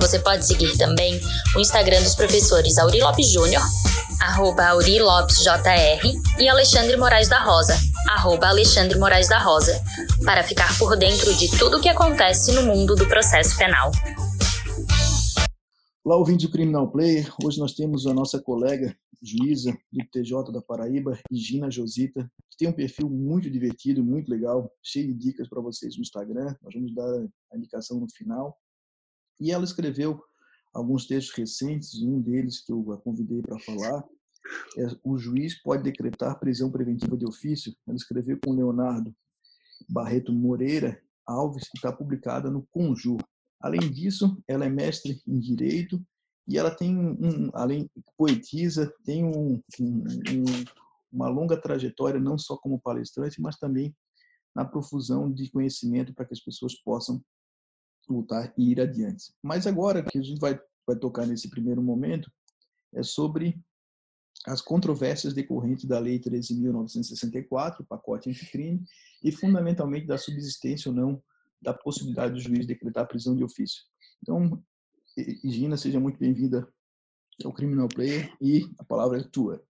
Você pode seguir também o Instagram dos professores Auri Lopes Júnior, arroba Auri Lopes JR, e Alexandre Moraes da Rosa, arroba Alexandre Moraes da Rosa, para ficar por dentro de tudo o que acontece no mundo do processo penal. Olá, ouvinte do Criminal Player. Hoje nós temos a nossa colega juíza do TJ da Paraíba, Regina Josita, que tem um perfil muito divertido, muito legal, cheio de dicas para vocês no Instagram. Nós vamos dar a indicação no final. E ela escreveu alguns textos recentes, um deles que eu a convidei para falar é O juiz pode decretar prisão preventiva de ofício. Ela escreveu com Leonardo Barreto Moreira Alves, que está publicada no Conjur. Além disso, ela é mestre em direito e ela tem um, além poetisa, tem um, um, uma longa trajetória não só como palestrante, mas também na profusão de conhecimento para que as pessoas possam lutar e ir adiante. Mas agora que a gente vai vai tocar nesse primeiro momento é sobre as controvérsias decorrentes da Lei 13.964, pacote anticrime, e fundamentalmente da subsistência ou não da possibilidade do juiz decretar prisão de ofício. Então, Gina, seja muito bem-vinda ao Criminal Player e a palavra é tua.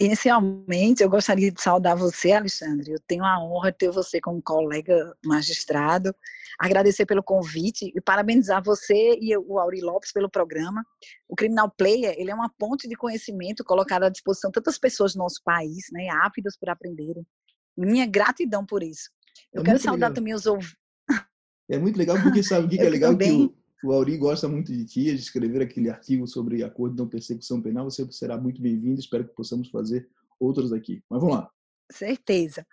Inicialmente, eu gostaria de saudar você, Alexandre. Eu tenho a honra de ter você como colega magistrado. Agradecer pelo convite e parabenizar você e o Auri Lopes pelo programa. O Criminal Player ele é uma ponte de conhecimento colocada à disposição de tantas pessoas do nosso país, né, ávidas por aprenderem. Minha gratidão por isso. Eu é quero saudar legal. também os ouvintes. É muito legal porque sabe o que, que é legal? Também... Que o, o Auri gosta muito de ti, de escrever aquele artigo sobre acordo de não persecução penal. Você será muito bem-vindo. Espero que possamos fazer outros aqui. Mas vamos lá. Certeza.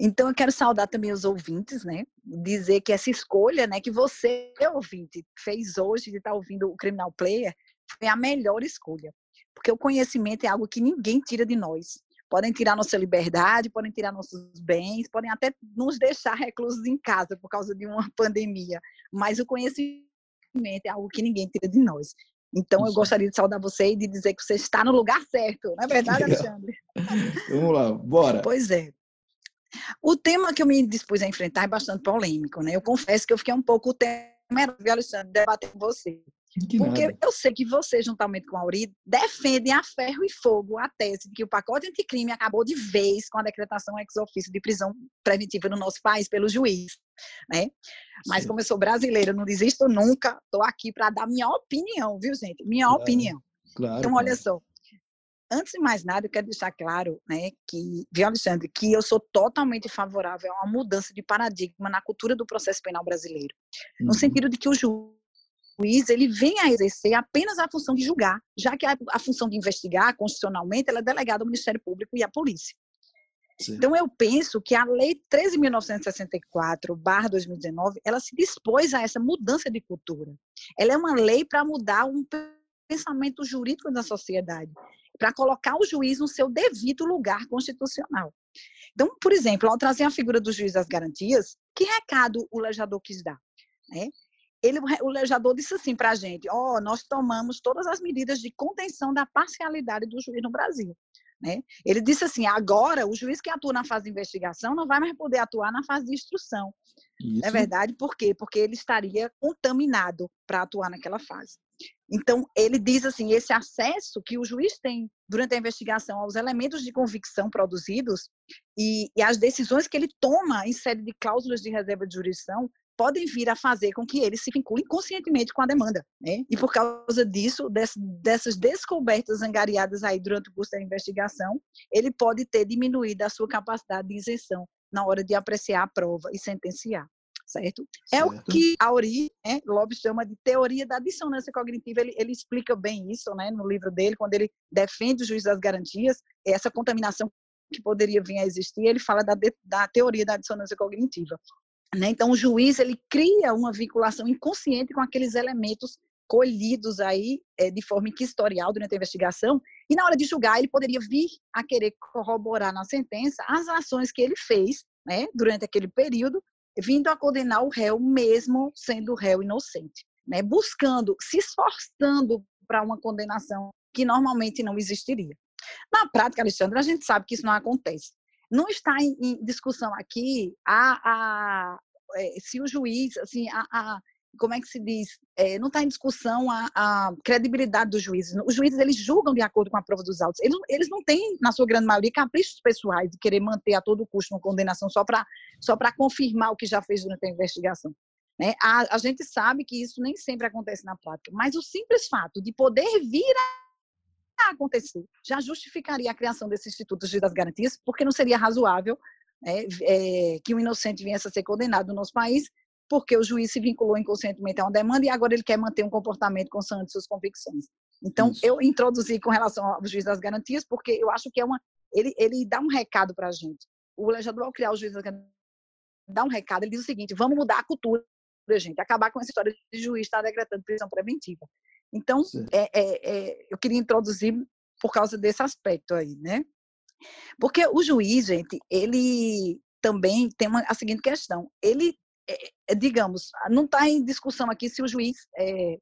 Então eu quero saudar também os ouvintes, né? Dizer que essa escolha, né, que você, ouvinte, fez hoje de estar ouvindo o Criminal Player, foi a melhor escolha. Porque o conhecimento é algo que ninguém tira de nós podem tirar nossa liberdade, podem tirar nossos bens, podem até nos deixar reclusos em casa por causa de uma pandemia, mas o conhecimento é algo que ninguém tira de nós. Então, eu gostaria de saudar você e de dizer que você está no lugar certo, não é verdade, Alexandre? Vamos lá, bora. Pois é. O tema que eu me dispus a enfrentar é bastante polêmico, né? Eu confesso que eu fiquei um pouco temeroso, Alexandre, debater com você. Que Porque nada. eu sei que você, juntamente com a Auri, defendem a ferro e fogo a tese de que o pacote anticrime acabou de vez com a decretação ex ofício de prisão preventiva no nosso país pelo juiz. Né? Mas Sim. como eu sou brasileira, não desisto nunca, estou aqui para dar minha opinião, viu, gente? Minha claro, opinião. Claro, então, olha claro. só. Antes de mais nada, eu quero deixar claro, né, que, viu, Alexandre, que eu sou totalmente favorável a uma mudança de paradigma na cultura do processo penal brasileiro. Uhum. No sentido de que o juiz juiz ele vem a exercer apenas a função de julgar, já que a, a função de investigar constitucionalmente ela é delegada ao Ministério Público e à polícia. Sim. Então eu penso que a lei 13.964/2019 ela se dispôs a essa mudança de cultura. Ela é uma lei para mudar um pensamento jurídico da sociedade, para colocar o juiz no seu devido lugar constitucional. Então, por exemplo, ao trazer a figura do juiz das garantias, que recado o legislador quis dar? Né? Ele, o legislador disse assim para a gente: ó, oh, nós tomamos todas as medidas de contenção da parcialidade do juiz no Brasil. Né? Ele disse assim: agora o juiz que atua na fase de investigação não vai mais poder atuar na fase de instrução. Isso. É verdade, por quê? Porque ele estaria contaminado para atuar naquela fase. Então, ele diz assim: esse acesso que o juiz tem durante a investigação aos elementos de convicção produzidos e, e as decisões que ele toma em sede de cláusulas de reserva de jurisdição podem vir a fazer com que ele se vincule conscientemente com a demanda. Né? E por causa disso, dessas descobertas angariadas aí durante o curso da investigação, ele pode ter diminuído a sua capacidade de isenção na hora de apreciar a prova e sentenciar. Certo? certo. É o que a Ori, né, Lobby chama de teoria da dissonância cognitiva. Ele, ele explica bem isso né, no livro dele, quando ele defende o juiz das garantias, essa contaminação que poderia vir a existir, ele fala da, da teoria da dissonância cognitiva. Né? Então, o juiz ele cria uma vinculação inconsciente com aqueles elementos colhidos aí é, de forma inquisitorial durante a investigação, e na hora de julgar ele poderia vir a querer corroborar na sentença as ações que ele fez, né, durante aquele período, vindo a condenar o réu mesmo sendo réu inocente, né, buscando, se esforçando para uma condenação que normalmente não existiria. Na prática, Alexandre, a gente sabe que isso não acontece. Não está em, em discussão aqui a, a, é, se o juiz, assim, a, a como é que se diz? É, não está em discussão a, a, credibilidade dos juízes. Os juízes eles julgam de acordo com a prova dos autos. Eles, eles não têm, na sua grande maioria, caprichos pessoais de querer manter a todo custo uma condenação só para só confirmar o que já fez durante a investigação. Né? A, a gente sabe que isso nem sempre acontece na prática, mas o simples fato de poder vir a acontecer já justificaria a criação desse Instituto de das Garantias, porque não seria razoável é, é, que um inocente viesse a ser condenado no nosso país, porque o juiz se vinculou inconscientemente a uma demanda e agora ele quer manter um comportamento constante suas convicções. Então, Isso. eu introduzi com relação ao juiz das garantias, porque eu acho que é uma. Ele, ele dá um recado para a gente. O legislador, ao criar o juiz das garantias, dá um recado, ele diz o seguinte: vamos mudar a cultura, gente, acabar com essa história de juiz estar decretando prisão preventiva. Então, é, é, é, eu queria introduzir por causa desse aspecto aí, né? Porque o juiz, gente, ele também tem uma, a seguinte questão: ele, é, é digamos, não está em discussão aqui se o juiz é,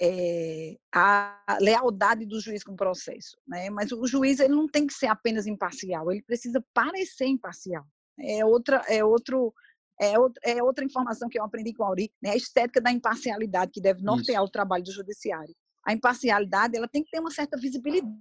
é, a lealdade do juiz com o processo, né? Mas o juiz ele não tem que ser apenas imparcial, ele precisa parecer imparcial. É outra, é outro, é outra, é outra informação que eu aprendi com a Auri, né? A estética da imparcialidade que deve nortear Isso. o trabalho do judiciário. A imparcialidade ela tem que ter uma certa visibilidade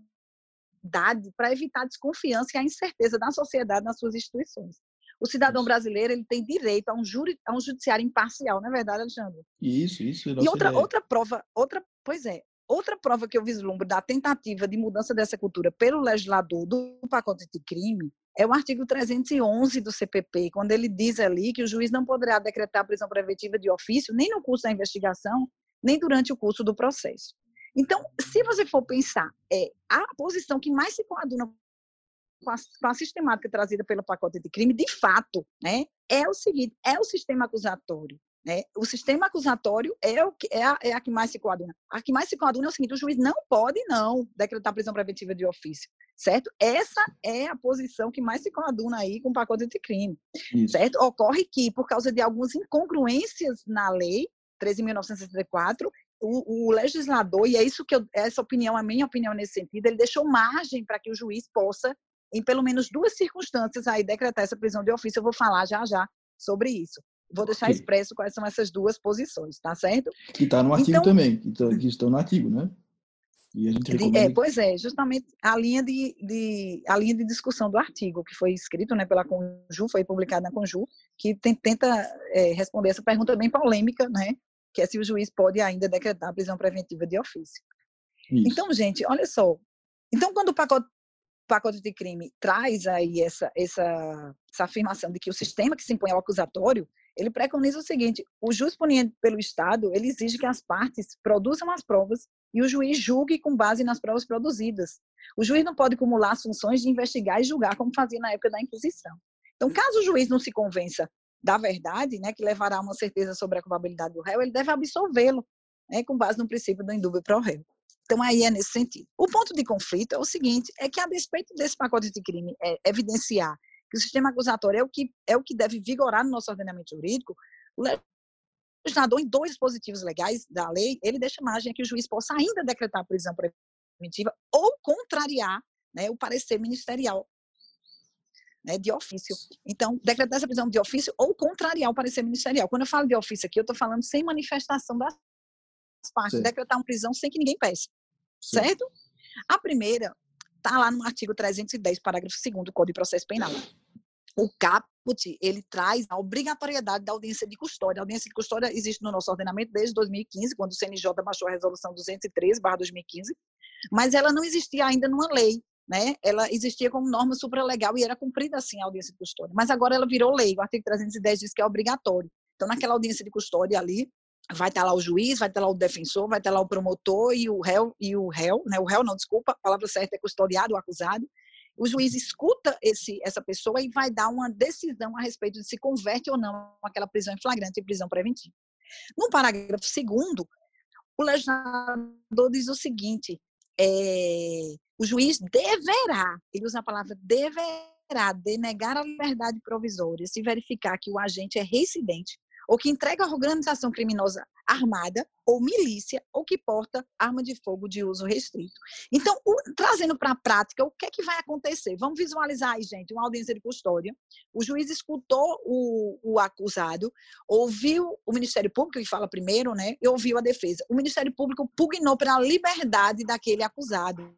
para evitar a desconfiança e a incerteza da sociedade nas suas instituições. O cidadão brasileiro ele tem direito a um, juri, a um judiciário imparcial, não é verdade, Alexandre? Isso, isso. E outra, outra prova, outra, pois é, outra prova que eu vislumbro da tentativa de mudança dessa cultura pelo legislador do pacote de crime é o artigo 311 do CPP, quando ele diz ali que o juiz não poderá decretar prisão preventiva de ofício nem no curso da investigação, nem durante o curso do processo. Então, se você for pensar, é, a posição que mais se coaduna com a, com a sistemática trazida pelo pacote de crime, de fato, né, é o seguinte, é o sistema acusatório. Né? O sistema acusatório é, o que, é, a, é a que mais se coaduna. A que mais se coaduna é o seguinte: o juiz não pode, não, decretar prisão preventiva de ofício, certo? Essa é a posição que mais se coaduna aí com o pacote de crime, Isso. certo? Ocorre que, por causa de algumas incongruências na lei 13.964, o, o, legislador, e é isso que eu, essa opinião, a minha opinião nesse sentido, ele deixou margem para que o juiz possa, em pelo menos duas circunstâncias, aí decretar essa prisão de ofício. Eu vou falar já já sobre isso. Vou deixar expresso quais são essas duas posições, tá certo? Que está no artigo então, também, que, tá, que estão no artigo, né? E a gente recomenda... é, pois é, justamente a linha de, de, a linha de discussão do artigo que foi escrito né, pela Conju, foi publicado na Conju, que tem, tenta é, responder essa pergunta bem polêmica, né? que é se o juiz pode ainda decretar a prisão preventiva de ofício. Isso. Então, gente, olha só. Então, quando o pacote, pacote de crime traz aí essa, essa, essa afirmação de que o sistema que se impõe ao acusatório, ele preconiza o seguinte: o juiz punido pelo Estado, ele exige que as partes produzam as provas e o juiz julgue com base nas provas produzidas. O juiz não pode acumular as funções de investigar e julgar como fazia na época da Inquisição. Então, caso o juiz não se convença da verdade, né, que levará a uma certeza sobre a culpabilidade do réu, ele deve absolvê-lo, né, com base no princípio do indúbio pro réu. Então, aí é nesse sentido. O ponto de conflito é o seguinte, é que a despeito desse pacote de crime é, evidenciar que o sistema acusatório é o que, é o que deve vigorar no nosso ordenamento jurídico, o legislador, em dois dispositivos legais da lei, ele deixa margem a que o juiz possa ainda decretar a prisão preventiva ou contrariar né, o parecer ministerial né, de ofício. Então, decretar essa prisão de ofício ou contrariar o parecer ministerial. Quando eu falo de ofício aqui, eu estou falando sem manifestação das partes, Sim. decretar uma prisão sem que ninguém peça. Sim. Certo? A primeira está lá no artigo 310, parágrafo 2 do Código de Processo Penal. O caput, ele traz a obrigatoriedade da audiência de custódia. A audiência de custódia existe no nosso ordenamento desde 2015, quando o CNJ baixou a resolução 213, 2015, mas ela não existia ainda numa lei né, ela existia como norma supralegal e era cumprida assim a audiência de custódia. Mas agora ela virou lei, o artigo 310 diz que é obrigatório. Então, naquela audiência de custódia ali, vai estar lá o juiz, vai estar lá o defensor, vai estar lá o promotor e o réu, e o réu, né, o réu não, desculpa, a palavra certa é custodiado, o acusado. O juiz escuta esse, essa pessoa e vai dar uma decisão a respeito de se converte ou não aquela prisão em flagrante e prisão preventiva. No parágrafo segundo, o legislador diz o seguinte: é, o juiz deverá, ele usa a palavra deverá, denegar a liberdade provisória se verificar que o agente é residente ou que entrega a organização criminosa armada ou milícia ou que porta arma de fogo de uso restrito. Então, o, trazendo para a prática, o que é que vai acontecer? Vamos visualizar aí, gente, uma audiência de custódia. O juiz escutou o, o acusado, ouviu o Ministério Público, que fala primeiro, né? E ouviu a defesa. O Ministério Público pugnou pela liberdade daquele acusado.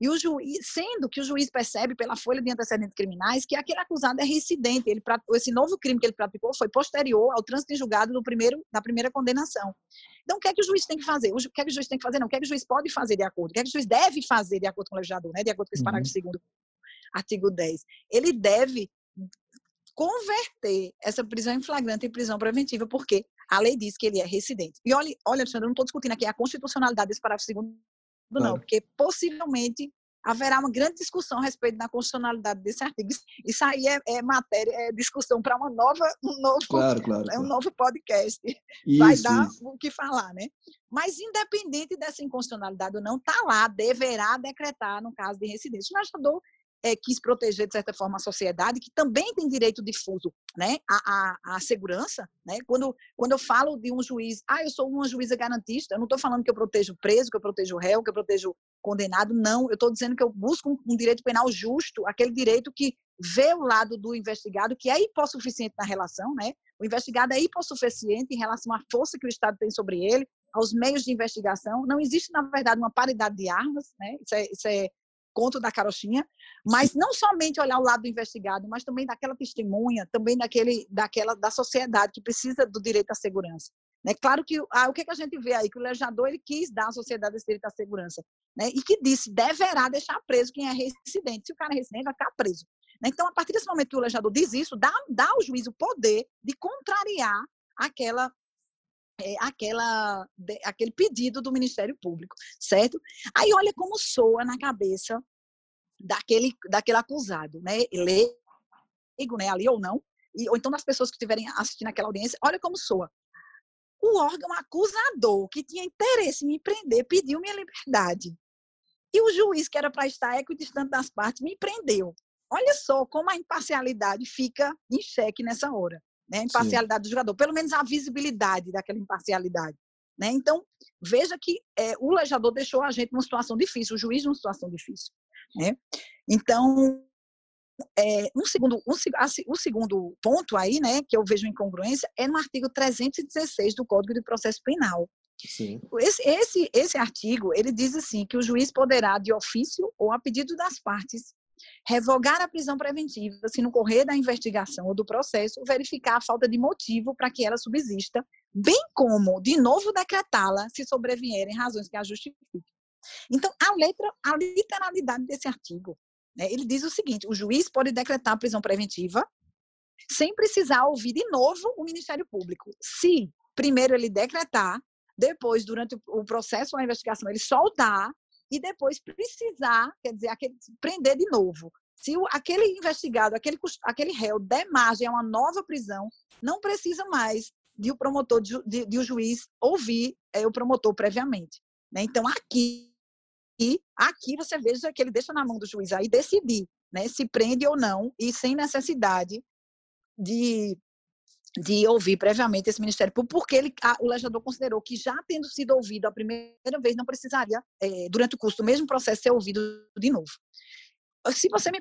E o juiz, sendo que o juiz percebe pela folha de antecedentes criminais que aquele acusado é reincidente, ele esse novo crime que ele praticou foi posterior ao trânsito em julgado do primeiro da primeira condenação. Então, o que é que o juiz tem que fazer? O que é que o juiz tem que fazer? Não, o que é que o juiz pode fazer de acordo? O que é que o juiz deve fazer de acordo com o legislador, né? De acordo com esse parágrafo uhum. segundo, artigo 10. Ele deve converter essa prisão em flagrante em prisão preventiva, porque a lei diz que ele é residente. E olha, olha, Alexandre, eu não estou discutindo aqui a constitucionalidade desse parágrafo segundo não, porque possivelmente haverá uma grande discussão a respeito da constitucionalidade desse artigo. Isso aí é, é matéria, é discussão para uma nova, um novo, claro, claro, é um novo podcast. Isso, Vai dar isso. o que falar, né? Mas independente dessa inconstitucionalidade ou não, está lá, deverá decretar no caso de residência. O legislador é, quis proteger, de certa forma, a sociedade, que também tem direito difuso né, à, à, à, segurança. Né? Quando, quando eu falo de um juiz, ah, eu sou uma juíza garantista, eu não estou falando que eu protejo preso, que eu protejo réu, que eu protejo condenado, não. Eu estou dizendo que eu busco um, um, direito penal justo, aquele direito que vê o lado do investigado, que é hipossuficiente na relação, né? O investigado é hipossuficiente em relação à força que o Estado tem sobre ele, aos meios de investigação. Não existe, na verdade, uma paridade de armas, né? Isso é, isso é conto da carochinha, mas não somente olhar o lado do investigado, mas também daquela testemunha, também daquele, daquela da sociedade que precisa do direito à segurança. Né? Claro que ah, o que, que a gente vê aí que o legislador ele quis dar à sociedade esse direito à segurança, né? E que disse deverá deixar preso quem é residente. Se o cara é residente, vai ficar preso. Né? Então, a partir desse momento que o legislador diz isso, dá, dá ao juiz o poder de contrariar aquela é, aquela, de, aquele pedido do Ministério Público, certo? Aí olha como soa na cabeça daquele, daquele acusado, né? Leigo, né? Ali ou não, e, ou então das pessoas que estiverem assistindo aquela audiência, olha como soa. O órgão acusador que tinha interesse em me prender pediu minha liberdade. E o juiz, que era para estar equidistante das partes, me prendeu. Olha só como a imparcialidade fica em xeque nessa hora né? Imparcialidade Sim. do jogador, pelo menos a visibilidade daquela imparcialidade. Né? Então, veja que é, o legislador deixou a gente numa situação difícil, o juiz numa situação difícil. Né? Então, é, um segundo, um, o segundo ponto aí, né, que eu vejo incongruência, é no artigo 316 do Código de Processo Penal. Sim. Esse, esse, esse artigo, ele diz assim, que o juiz poderá, de ofício ou a pedido das partes, revogar a prisão preventiva se no correr da investigação ou do processo verificar a falta de motivo para que ela subsista, bem como, de novo, decretá-la se sobrevierem razões que a justifiquem. Então, a letra, a literalidade desse artigo, né, ele diz o seguinte: o juiz pode decretar a prisão preventiva sem precisar ouvir de novo o Ministério Público. Se primeiro ele decretar, depois, durante o processo ou a investigação, ele soltar e depois precisar, quer dizer, aquele, prender de novo. Se o, aquele investigado, aquele, aquele réu der margem a uma nova prisão, não precisa mais de o promotor, de, de, de o juiz ouvir é, o promotor previamente. Né? Então, aqui, aqui você veja que ele deixa na mão do juiz aí decidir né, se prende ou não, e sem necessidade de de ouvir previamente esse Ministério Público, porque ele, a, o legislador considerou que, já tendo sido ouvido a primeira vez, não precisaria, é, durante o curso do mesmo processo, ser ouvido de novo. Se você me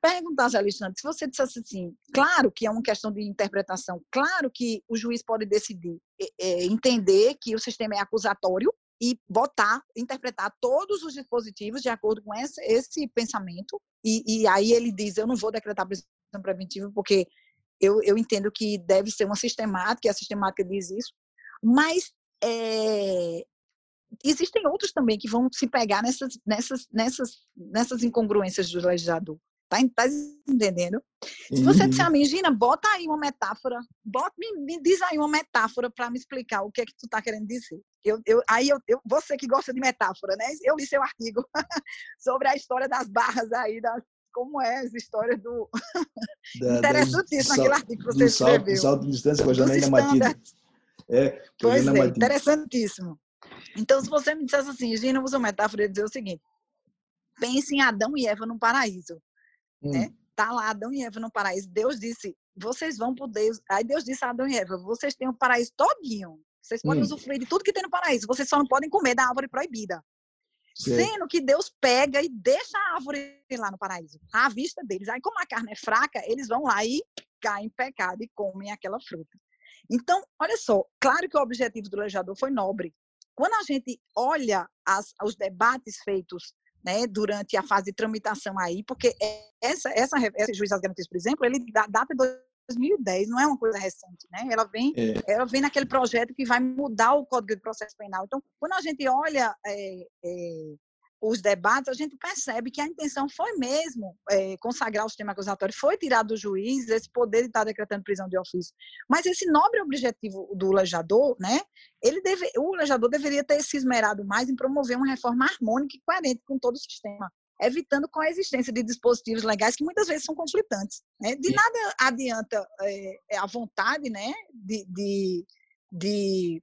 perguntasse, Alexandre, se você dissesse assim, claro que é uma questão de interpretação, claro que o juiz pode decidir é, é, entender que o sistema é acusatório e botar, interpretar todos os dispositivos de acordo com esse, esse pensamento, e, e aí ele diz, eu não vou decretar prisão preventiva porque eu, eu entendo que deve ser uma sistemática, e a sistemática diz isso, mas é, existem outros também que vão se pegar nessas, nessas, nessas, nessas incongruências do legislador. Tá, tá entendendo? Se você disser a mim, Gina, bota aí uma metáfora, bota, me, me diz aí uma metáfora para me explicar o que é que tu tá querendo dizer. Eu, eu, aí eu, eu, você que gosta de metáfora, né? Eu li seu artigo sobre a história das barras aí, das, como é as histórias do. Da, Interessantíssimo aquele artigo que você do escreveu. Salto, salto de distância com a Janaína Matida. É, pois é, interessantíssimo. Então, se você me dissesse assim, Gina, usa uma metáfora e dizer o seguinte: pense em Adão e Eva no paraíso. Hum. Né? Tá lá Adão e Eva no paraíso. Deus disse: vocês vão por Deus. Aí Deus disse a Adão e Eva: vocês têm o paraíso todinho. Vocês podem hum. usufruir de tudo que tem no paraíso. Vocês só não podem comer da árvore proibida. Sendo que Deus pega e deixa a árvore lá no paraíso, à vista deles. Aí, como a carne é fraca, eles vão lá e caem em pecado e comem aquela fruta. Então, olha só, claro que o objetivo do legislador foi nobre. Quando a gente olha as, os debates feitos né, durante a fase de tramitação aí, porque essa, essa, esse juiz das garantias, por exemplo, ele data de 2010, não é uma coisa recente, né? Ela vem, é. ela vem naquele projeto que vai mudar o Código de Processo Penal. Então, quando a gente olha é, é, os debates, a gente percebe que a intenção foi mesmo é, consagrar o sistema acusatório, foi tirar do juiz esse poder de estar decretando prisão de ofício. Mas esse nobre objetivo do legislador, né? Ele deve, o legislador deveria ter se esmerado mais em promover uma reforma harmônica e coerente com todo o sistema evitando com a existência de dispositivos legais que muitas vezes são conflitantes. Né? De nada adianta é, a vontade, né, de, de, de,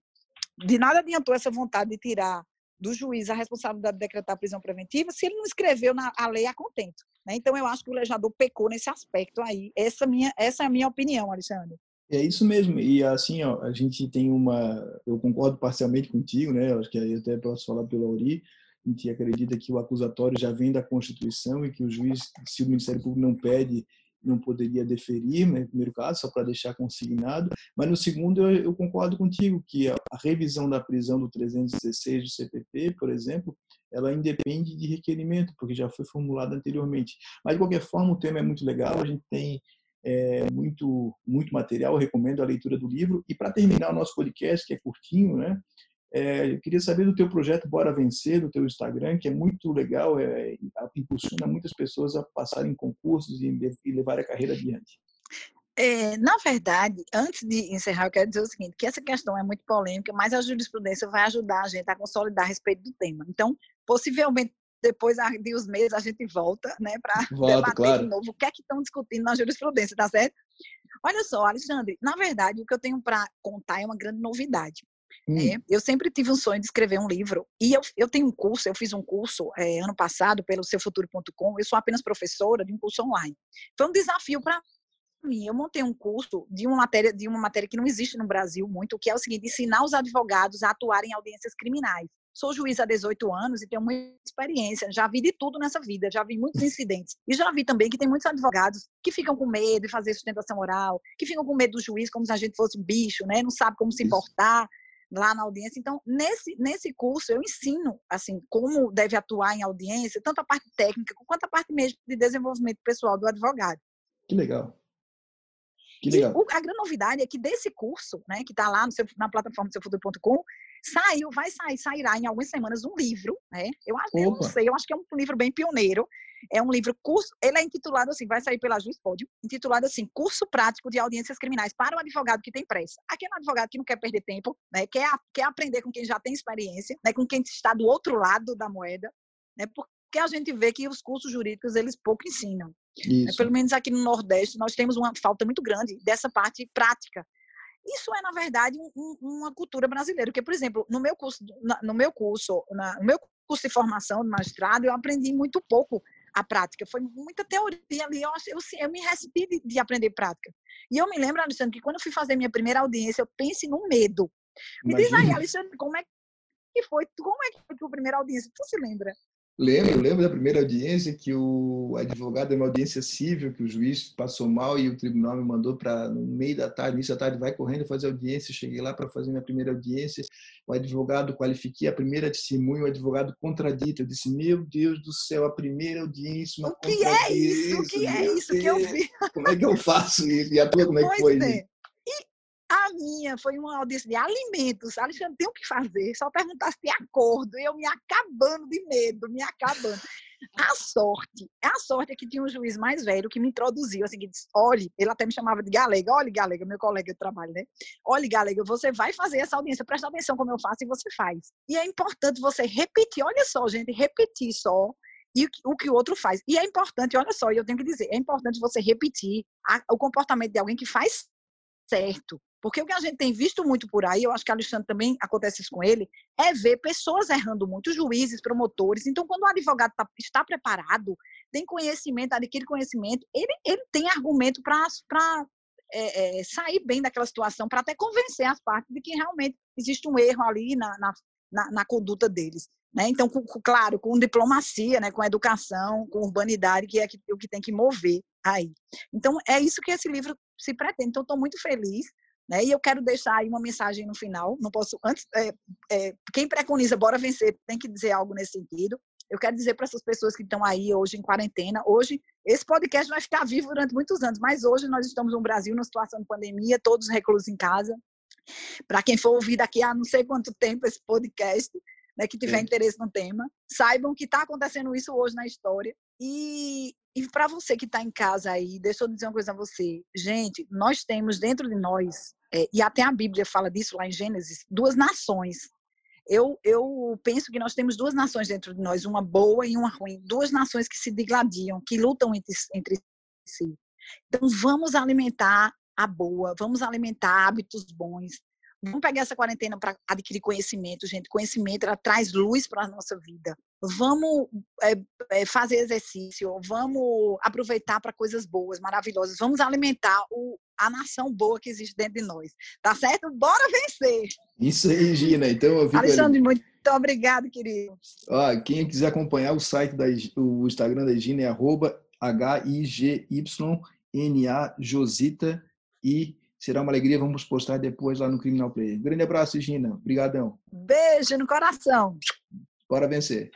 de nada adiantou essa vontade de tirar do juiz a responsabilidade de decretar a prisão preventiva se ele não escreveu na, a lei a contento. Né? Então, eu acho que o legislador pecou nesse aspecto aí. Essa, minha, essa é a minha opinião, Alexandre. É isso mesmo. E assim, ó, a gente tem uma. Eu concordo parcialmente contigo, né? Acho que aí até posso falar pelo Auri a gente acredita que o acusatório já vem da Constituição e que o juiz, se o Ministério Público não pede, não poderia deferir, né, no primeiro caso, só para deixar consignado. Mas no segundo, eu, eu concordo contigo que a, a, revisão da prisão do 316 do CPP, por exemplo, ela independe de requerimento, porque já foi formulada anteriormente. Mas, de qualquer forma, o tema é muito legal, a gente tem é, muito, muito material, eu recomendo a leitura do livro. E para terminar o nosso podcast, que é curtinho, né, é, eu queria saber do teu projeto Bora Vencer, do teu Instagram, que é muito legal, é, impulsiona muitas pessoas a passarem concursos e, e levar a carreira adiante. É, na verdade, antes de encerrar, eu quero dizer o seguinte, que essa questão é muito polêmica, mas a jurisprudência vai ajudar a gente a consolidar a respeito do tema. Então, possivelmente, depois de uns meses, a gente volta né, para debater claro. de novo o que é que estão discutindo na jurisprudência, tá certo? Olha só, Alexandre, na verdade, o que eu tenho para contar é uma grande novidade. Hum. É, eu sempre tive um sonho de escrever um livro. E eu, eu tenho um curso, eu fiz um curso é, ano passado pelo seufuturo.com. Eu sou apenas professora de um curso online. Foi um desafio para mim. Eu montei um curso de uma matéria de uma matéria que não existe no Brasil muito, que é o seguinte: ensinar os advogados a atuarem em audiências criminais. Sou juiz há 18 anos e tenho muita experiência. Já vi de tudo nessa vida, já vi muitos incidentes. E já vi também que tem muitos advogados que ficam com medo de fazer sustentação oral, que ficam com medo do juiz como se a gente fosse um bicho, né? Não sabe como se importar lá na audiência. Então, nesse, nesse curso, eu ensino, assim, como deve atuar em audiência, tanto a parte técnica quanto a parte mesmo de desenvolvimento pessoal do advogado. Que legal. Que legal. E a grande novidade é que desse curso, né, que está lá seu, na plataforma do seufuturo.com, saiu, vai sair, sairá em algumas semanas um livro, né? Eu, eu não sei, eu acho que é um livro bem pioneiro, é um livro curso, ele é intitulado assim, vai sair pela Juiz Pódio, intitulado assim, Curso Prático de Audiências Criminais para o advogado que tem pressa. Aquele advogado que não quer perder tempo, né, quer, quer aprender com quem já tem experiência, né, com quem está do outro lado da moeda, né, porque a gente vê que os cursos jurídicos eles pouco ensinam. Né, pelo menos aqui no Nordeste nós temos uma falta muito grande dessa parte prática. Isso é, na verdade, um, uma cultura brasileira. Porque, por exemplo, no meu curso, no meu curso, na, no meu curso de formação de magistrado, eu aprendi muito pouco a prática. Foi muita teoria ali. Eu, eu, eu me recebi de, de, aprender prática. E eu me lembro, Alexandre, que quando eu fui fazer minha primeira audiência, eu pense no medo. Me Imagina. diz aí, Alexandre, como é que foi? Como é que foi a tua primeira audiência? Tu se lembra? Lembro, lembro da primeira audiência que o advogado, uma audiência civil, que o juiz passou mal e o tribunal me mandou para, no meio da tarde, início da tarde, vai correndo fazer audiência. Cheguei lá para fazer minha primeira audiência. O advogado, qualifiquei a primeira testemunha, o advogado contradito. Eu disse: Meu Deus do céu, a primeira audiência. o que é isso? O que é isso que eu vi? Como é que eu faço isso? E a tua, como é que foi? É. A minha foi uma audiência de alimentos. Alexandre, tem o que fazer. Só perguntar se tem acordo. Eu me acabando de medo, me acabando. A sorte, a sorte é que tinha um juiz mais velho que me introduziu, assim, que disse, olhe, ele até me chamava de Galega, olhe, Galega, meu colega de trabalho, né? Olhe, Galega, você vai fazer essa audiência, presta atenção como eu faço e você faz. E é importante você repetir, olha só, gente, repetir só e o que o outro faz. E é importante, olha só, eu tenho que dizer, é importante você repetir a, o comportamento de alguém que faz certo Porque o que a gente tem visto muito por aí, eu acho que Alexandre também acontece isso com ele, é ver pessoas errando muito, juízes, promotores. Então, quando o advogado tá, está preparado, tem conhecimento, adquire conhecimento, ele, ele tem argumento para é, é, sair bem daquela situação, para até convencer as partes de que realmente existe um erro ali na, na, na, na conduta deles. Né? Então, com, claro, com diplomacia, né? com educação, com urbanidade, que é o que tem que mover aí. Então, é isso que esse livro se pretende. Então, estou muito feliz né? E eu quero deixar aí uma mensagem no final. Não posso antes. É, é, quem preconiza bora vencer tem que dizer algo nesse sentido. Eu quero dizer para essas pessoas que estão aí hoje em quarentena. Hoje esse podcast vai ficar vivo durante muitos anos, mas hoje nós estamos no Brasil numa situação de pandemia, todos reclusos em casa. Para quem for ouvir daqui a não sei quanto tempo esse podcast, né, que tiver é. interesse no tema, saibam que está acontecendo isso hoje na história. E, e para você que está em casa aí, deixa eu dizer uma coisa a você. Gente, nós temos dentro de nós, é, e até a Bíblia fala disso lá em Gênesis, duas nações. Eu, eu penso que nós temos duas nações dentro de nós, uma boa e uma ruim. Duas nações que se digladiam, que lutam entre, entre si. Então, vamos alimentar a boa, vamos alimentar hábitos bons, Vamos pegar essa quarentena para adquirir conhecimento, gente. Conhecimento ela traz luz para a nossa vida. Vamos é, é, fazer exercício, vamos aproveitar para coisas boas, maravilhosas. Vamos alimentar o, a nação boa que existe dentro de nós. Tá certo? Bora vencer! Isso aí, Gina. Então, Alexandre, muito obrigado, querido. Ó, quem quiser acompanhar o site da o Instagram da Gina é arroba H-I-G-Y-N-A Josita e Será uma alegria. Vamos postar depois lá no Criminal Player. Grande abraço, Gina. Obrigadão. Beijo no coração. Bora vencer.